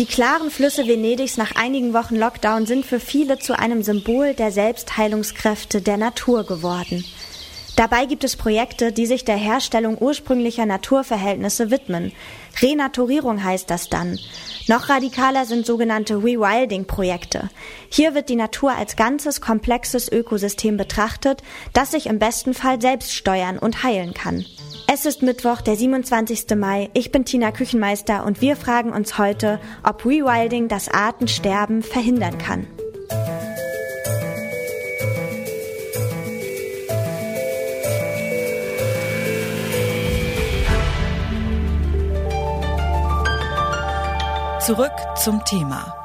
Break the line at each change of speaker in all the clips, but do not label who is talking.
Die klaren Flüsse Venedigs nach einigen Wochen Lockdown sind für viele zu einem Symbol der Selbstheilungskräfte der Natur geworden. Dabei gibt es Projekte, die sich der Herstellung ursprünglicher Naturverhältnisse widmen. Renaturierung heißt das dann. Noch radikaler sind sogenannte Rewilding-Projekte. Hier wird die Natur als ganzes komplexes Ökosystem betrachtet, das sich im besten Fall selbst steuern und heilen kann. Es ist Mittwoch, der 27. Mai. Ich bin Tina Küchenmeister und wir fragen uns heute, ob Rewilding das Artensterben verhindern kann.
Zurück zum Thema.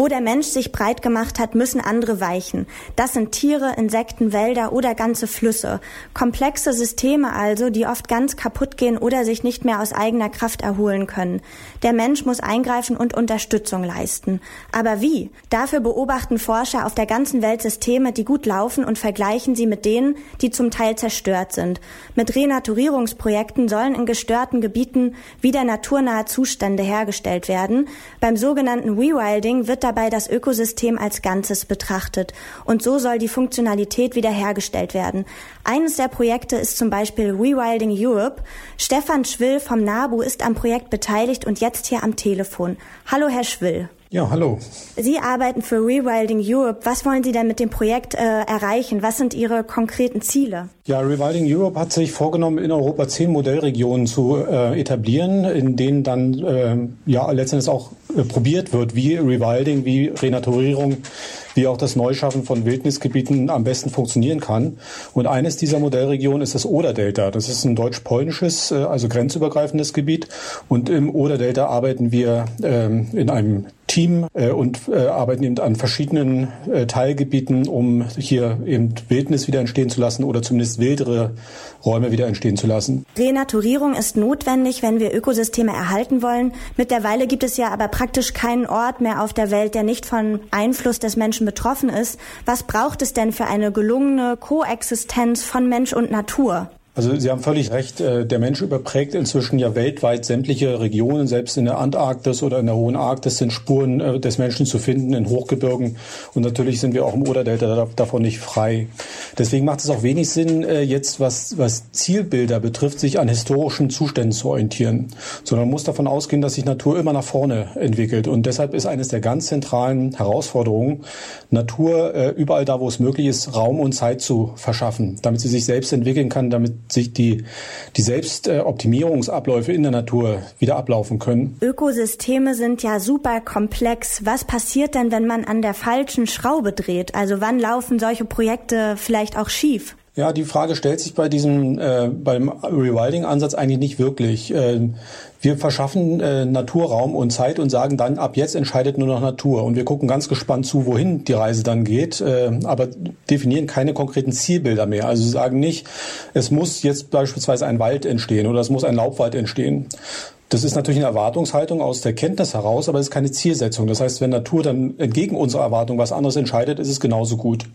Wo der Mensch sich breit gemacht hat, müssen andere weichen. Das sind Tiere, Insekten, Wälder oder ganze Flüsse. Komplexe Systeme also, die oft ganz kaputt gehen oder sich nicht mehr aus eigener Kraft erholen können. Der Mensch muss eingreifen und Unterstützung leisten. Aber wie? Dafür beobachten Forscher auf der ganzen Welt Systeme, die gut laufen und vergleichen sie mit denen, die zum Teil zerstört sind. Mit Renaturierungsprojekten sollen in gestörten Gebieten wieder naturnahe Zustände hergestellt werden. Beim sogenannten Rewilding wird dabei das Ökosystem als Ganzes betrachtet und so soll die Funktionalität wiederhergestellt werden. Eines der Projekte ist zum Beispiel Rewilding Europe. Stefan Schwill vom NABU ist am Projekt beteiligt und jetzt hier am Telefon. Hallo, Herr Schwill.
Ja, hallo.
Sie arbeiten für Rewilding Europe. Was wollen Sie denn mit dem Projekt äh, erreichen? Was sind Ihre konkreten Ziele?
Ja, Rewilding Europe hat sich vorgenommen, in Europa zehn Modellregionen zu äh, etablieren, in denen dann äh, ja letztendlich auch äh, probiert wird, wie Rewilding, wie Renaturierung, wie auch das Neuschaffen von Wildnisgebieten am besten funktionieren kann. Und eines dieser Modellregionen ist das Oder-Delta. Das ist ein deutsch-polnisches, äh, also grenzübergreifendes Gebiet. Und im Oder-Delta arbeiten wir ähm, in einem Team äh, und äh, arbeiten eben an verschiedenen äh, Teilgebieten, um hier eben Wildnis wieder entstehen zu lassen oder zumindest wildere Räume wieder entstehen zu lassen.
Renaturierung ist notwendig, wenn wir Ökosysteme erhalten wollen. Mittlerweile gibt es ja aber praktisch keinen Ort mehr auf der Welt, der nicht von Einfluss des Menschen betroffen ist. Was braucht es denn für eine gelungene Koexistenz von Mensch und Natur?
Also Sie haben völlig recht. Äh, der Mensch überprägt inzwischen ja weltweit sämtliche Regionen. Selbst in der Antarktis oder in der Hohen Arktis sind Spuren äh, des Menschen zu finden in Hochgebirgen. Und natürlich sind wir auch im Oderdelta davon nicht frei. Deswegen macht es auch wenig Sinn, äh, jetzt was, was Zielbilder betrifft, sich an historischen Zuständen zu orientieren. Sondern man muss davon ausgehen, dass sich Natur immer nach vorne entwickelt. Und deshalb ist eines der ganz zentralen Herausforderungen, Natur überall da, wo es möglich ist, Raum und Zeit zu verschaffen, damit sie sich selbst entwickeln kann, damit sich die, die Selbstoptimierungsabläufe in der Natur wieder ablaufen können.
Ökosysteme sind ja super komplex. Was passiert denn, wenn man an der falschen Schraube dreht? Also wann laufen solche Projekte vielleicht auch schief?
Ja, die Frage stellt sich bei diesem äh, beim Rewilding-Ansatz eigentlich nicht wirklich. Äh, wir verschaffen äh, Naturraum und Zeit und sagen dann, ab jetzt entscheidet nur noch Natur. Und wir gucken ganz gespannt zu, wohin die Reise dann geht, äh, aber definieren keine konkreten Zielbilder mehr. Also sagen nicht, es muss jetzt beispielsweise ein Wald entstehen oder es muss ein Laubwald entstehen, das ist natürlich eine Erwartungshaltung aus der Kenntnis heraus, aber es ist keine Zielsetzung. Das heißt, wenn Natur dann entgegen unserer Erwartung was anderes entscheidet, ist es genauso gut.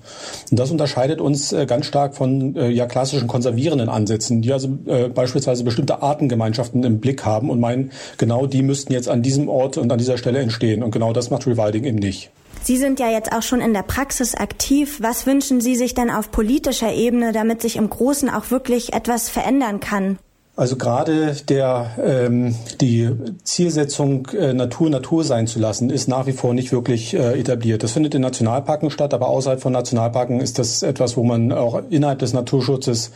Und das unterscheidet uns äh, ganz stark von äh, ja klassischen konservierenden Ansätzen, die also äh, beispielsweise bestimmte Artengemeinschaften im Blick haben und meinen, genau die müssten jetzt an diesem Ort und an dieser Stelle entstehen. Und genau das macht Rewilding eben nicht.
Sie sind ja jetzt auch schon in der Praxis aktiv. Was wünschen Sie sich denn auf politischer Ebene, damit sich im Großen auch wirklich etwas verändern kann?
Also gerade der ähm, die Zielsetzung äh, Natur Natur sein zu lassen, ist nach wie vor nicht wirklich äh, etabliert. Das findet in Nationalparken statt, aber außerhalb von Nationalparken ist das etwas, wo man auch innerhalb des Naturschutzes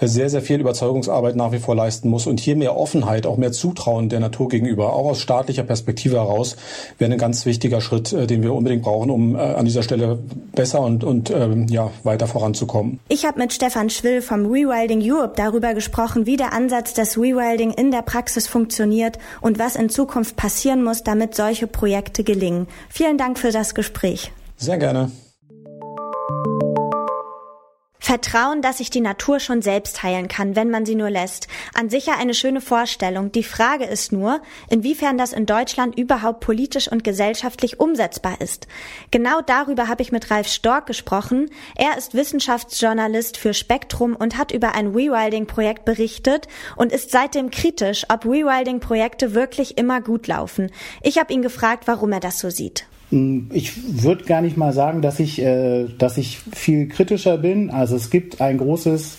sehr, sehr viel Überzeugungsarbeit nach wie vor leisten muss. Und hier mehr Offenheit, auch mehr Zutrauen der Natur gegenüber, auch aus staatlicher Perspektive heraus, wäre ein ganz wichtiger Schritt, äh, den wir unbedingt brauchen, um äh, an dieser Stelle besser und, und ähm, ja, weiter voranzukommen.
Ich habe mit Stefan Schwill vom Rewilding Europe darüber gesprochen, wie der Ansatz des Rewilding in der Praxis funktioniert und was in Zukunft passieren muss, damit solche Projekte gelingen. Vielen Dank für das Gespräch.
Sehr gerne.
Vertrauen, dass sich die Natur schon selbst heilen kann, wenn man sie nur lässt. An sich ja eine schöne Vorstellung. Die Frage ist nur, inwiefern das in Deutschland überhaupt politisch und gesellschaftlich umsetzbar ist. Genau darüber habe ich mit Ralf Stork gesprochen. Er ist Wissenschaftsjournalist für Spektrum und hat über ein Rewilding-Projekt berichtet und ist seitdem kritisch, ob Rewilding-Projekte wirklich immer gut laufen. Ich habe ihn gefragt, warum er das so sieht.
Hm, ich würde gar nicht mal sagen, dass ich, äh, dass ich viel kritischer bin. Also es gibt ein großes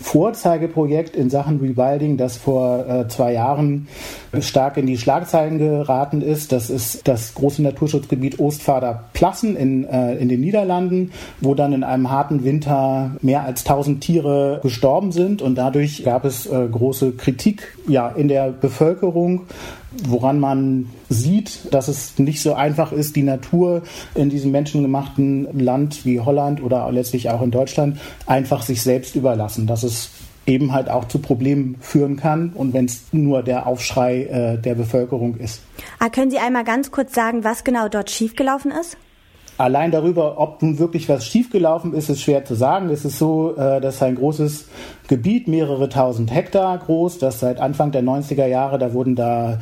Vorzeigeprojekt in Sachen Rewilding, das vor äh, zwei Jahren stark in die Schlagzeilen geraten ist. Das ist das große Naturschutzgebiet Ostfader-Plassen in, äh, in den Niederlanden, wo dann in einem harten Winter mehr als 1000 Tiere gestorben sind und dadurch gab es äh, große Kritik ja, in der Bevölkerung woran man sieht, dass es nicht so einfach ist, die Natur in diesem menschengemachten Land wie Holland oder letztlich auch in Deutschland einfach sich selbst überlassen. Dass es eben halt auch zu Problemen führen kann und wenn es nur der Aufschrei äh, der Bevölkerung ist.
Ah, können Sie einmal ganz kurz sagen, was genau dort schiefgelaufen ist?
Allein darüber, ob nun wirklich was schiefgelaufen ist, ist schwer zu sagen. Es ist so, äh, dass ein großes Gebiet, mehrere tausend Hektar groß, das seit Anfang der 90er Jahre, da wurden da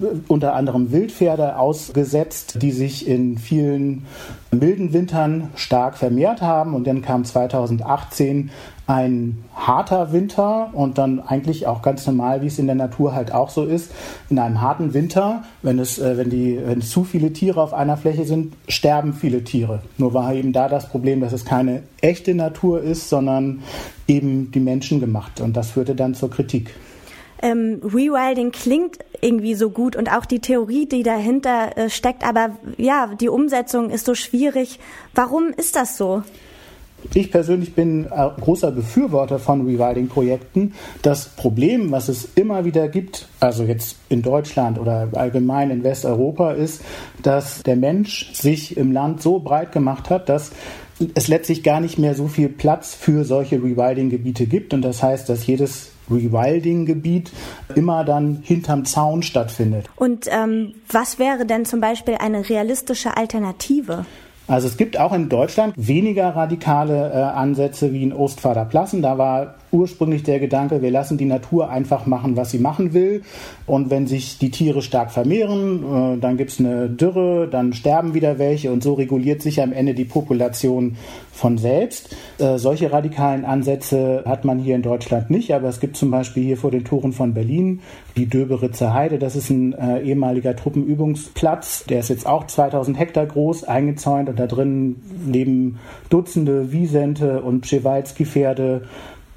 äh, unter anderem Wildpferde ausgesetzt, die sich in vielen milden Wintern stark vermehrt haben. Und dann kam 2018 ein harter Winter und dann eigentlich auch ganz normal, wie es in der Natur halt auch so ist. In einem harten Winter, wenn es, äh, wenn die, wenn zu viele Tiere auf einer Fläche sind, sterben viele Tiere. Nur war eben da das Problem, dass es keine echte Natur ist, sondern eben die Menschen gemacht. Und das führte dann zur Kritik.
Ähm, Rewilding klingt irgendwie so gut und auch die Theorie, die dahinter äh, steckt, aber ja, die Umsetzung ist so schwierig. Warum ist das so?
Ich persönlich bin großer Befürworter von Rewilding-Projekten. Das Problem, was es immer wieder gibt, also jetzt in Deutschland oder allgemein in Westeuropa, ist, dass der Mensch sich im Land so breit gemacht hat, dass es letztlich gar nicht mehr so viel Platz für solche Rewilding-Gebiete gibt. Und das heißt, dass jedes Rewilding-Gebiet immer dann hinterm Zaun stattfindet.
Und ähm, was wäre denn zum Beispiel eine realistische Alternative?
Also es gibt auch in Deutschland weniger radikale äh, Ansätze wie in Ostfaderplassen. Da war ursprünglich der Gedanke, wir lassen die Natur einfach machen, was sie machen will. Und wenn sich die Tiere stark vermehren, äh, dann gibt es eine Dürre, dann sterben wieder welche und so reguliert sich am Ende die Population von selbst. Äh, solche radikalen Ansätze hat man hier in Deutschland nicht, aber es gibt zum Beispiel hier vor den Toren von Berlin die Döberitzer Heide. Das ist ein äh, ehemaliger Truppenübungsplatz. Der ist jetzt auch 2000 Hektar groß, eingezäunt und da drin leben Dutzende Wiesente und Przewalski-Pferde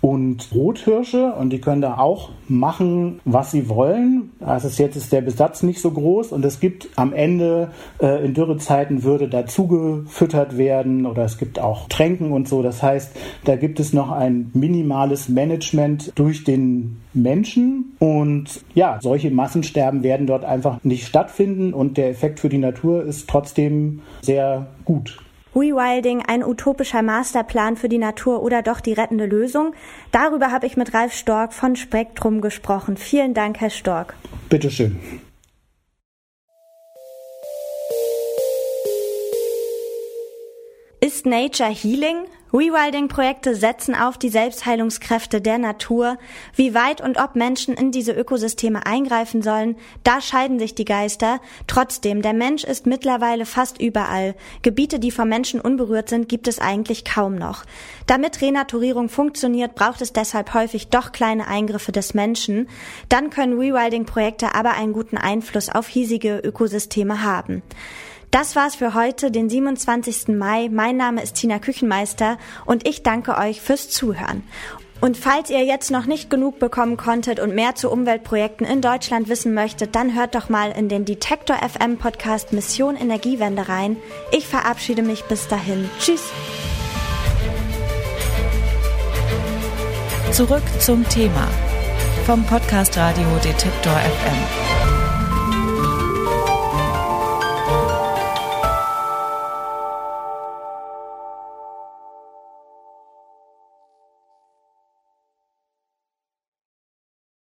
und Rothirsche und die können da auch machen, was sie wollen. Also jetzt ist der Besatz nicht so groß und es gibt am Ende äh, in Dürrezeiten würde dazu gefüttert werden oder es gibt auch Tränken und so. Das heißt, da gibt es noch ein minimales Management durch den Menschen und ja, solche Massensterben werden dort einfach nicht stattfinden und der Effekt für die Natur ist trotzdem sehr gut.
Rewilding ein utopischer Masterplan für die Natur oder doch die rettende Lösung? Darüber habe ich mit Ralf Stork von Spektrum gesprochen. Vielen Dank, Herr Stork.
Bitteschön.
Ist Nature Healing? Rewilding-Projekte setzen auf die Selbstheilungskräfte der Natur. Wie weit und ob Menschen in diese Ökosysteme eingreifen sollen, da scheiden sich die Geister. Trotzdem, der Mensch ist mittlerweile fast überall. Gebiete, die vom Menschen unberührt sind, gibt es eigentlich kaum noch. Damit Renaturierung funktioniert, braucht es deshalb häufig doch kleine Eingriffe des Menschen. Dann können Rewilding-Projekte aber einen guten Einfluss auf hiesige Ökosysteme haben. Das war's für heute, den 27. Mai. Mein Name ist Tina Küchenmeister und ich danke euch fürs Zuhören. Und falls ihr jetzt noch nicht genug bekommen konntet und mehr zu Umweltprojekten in Deutschland wissen möchtet, dann hört doch mal in den Detektor FM Podcast Mission Energiewende rein. Ich verabschiede mich bis dahin. Tschüss.
Zurück zum Thema vom Podcast Radio Detektor FM.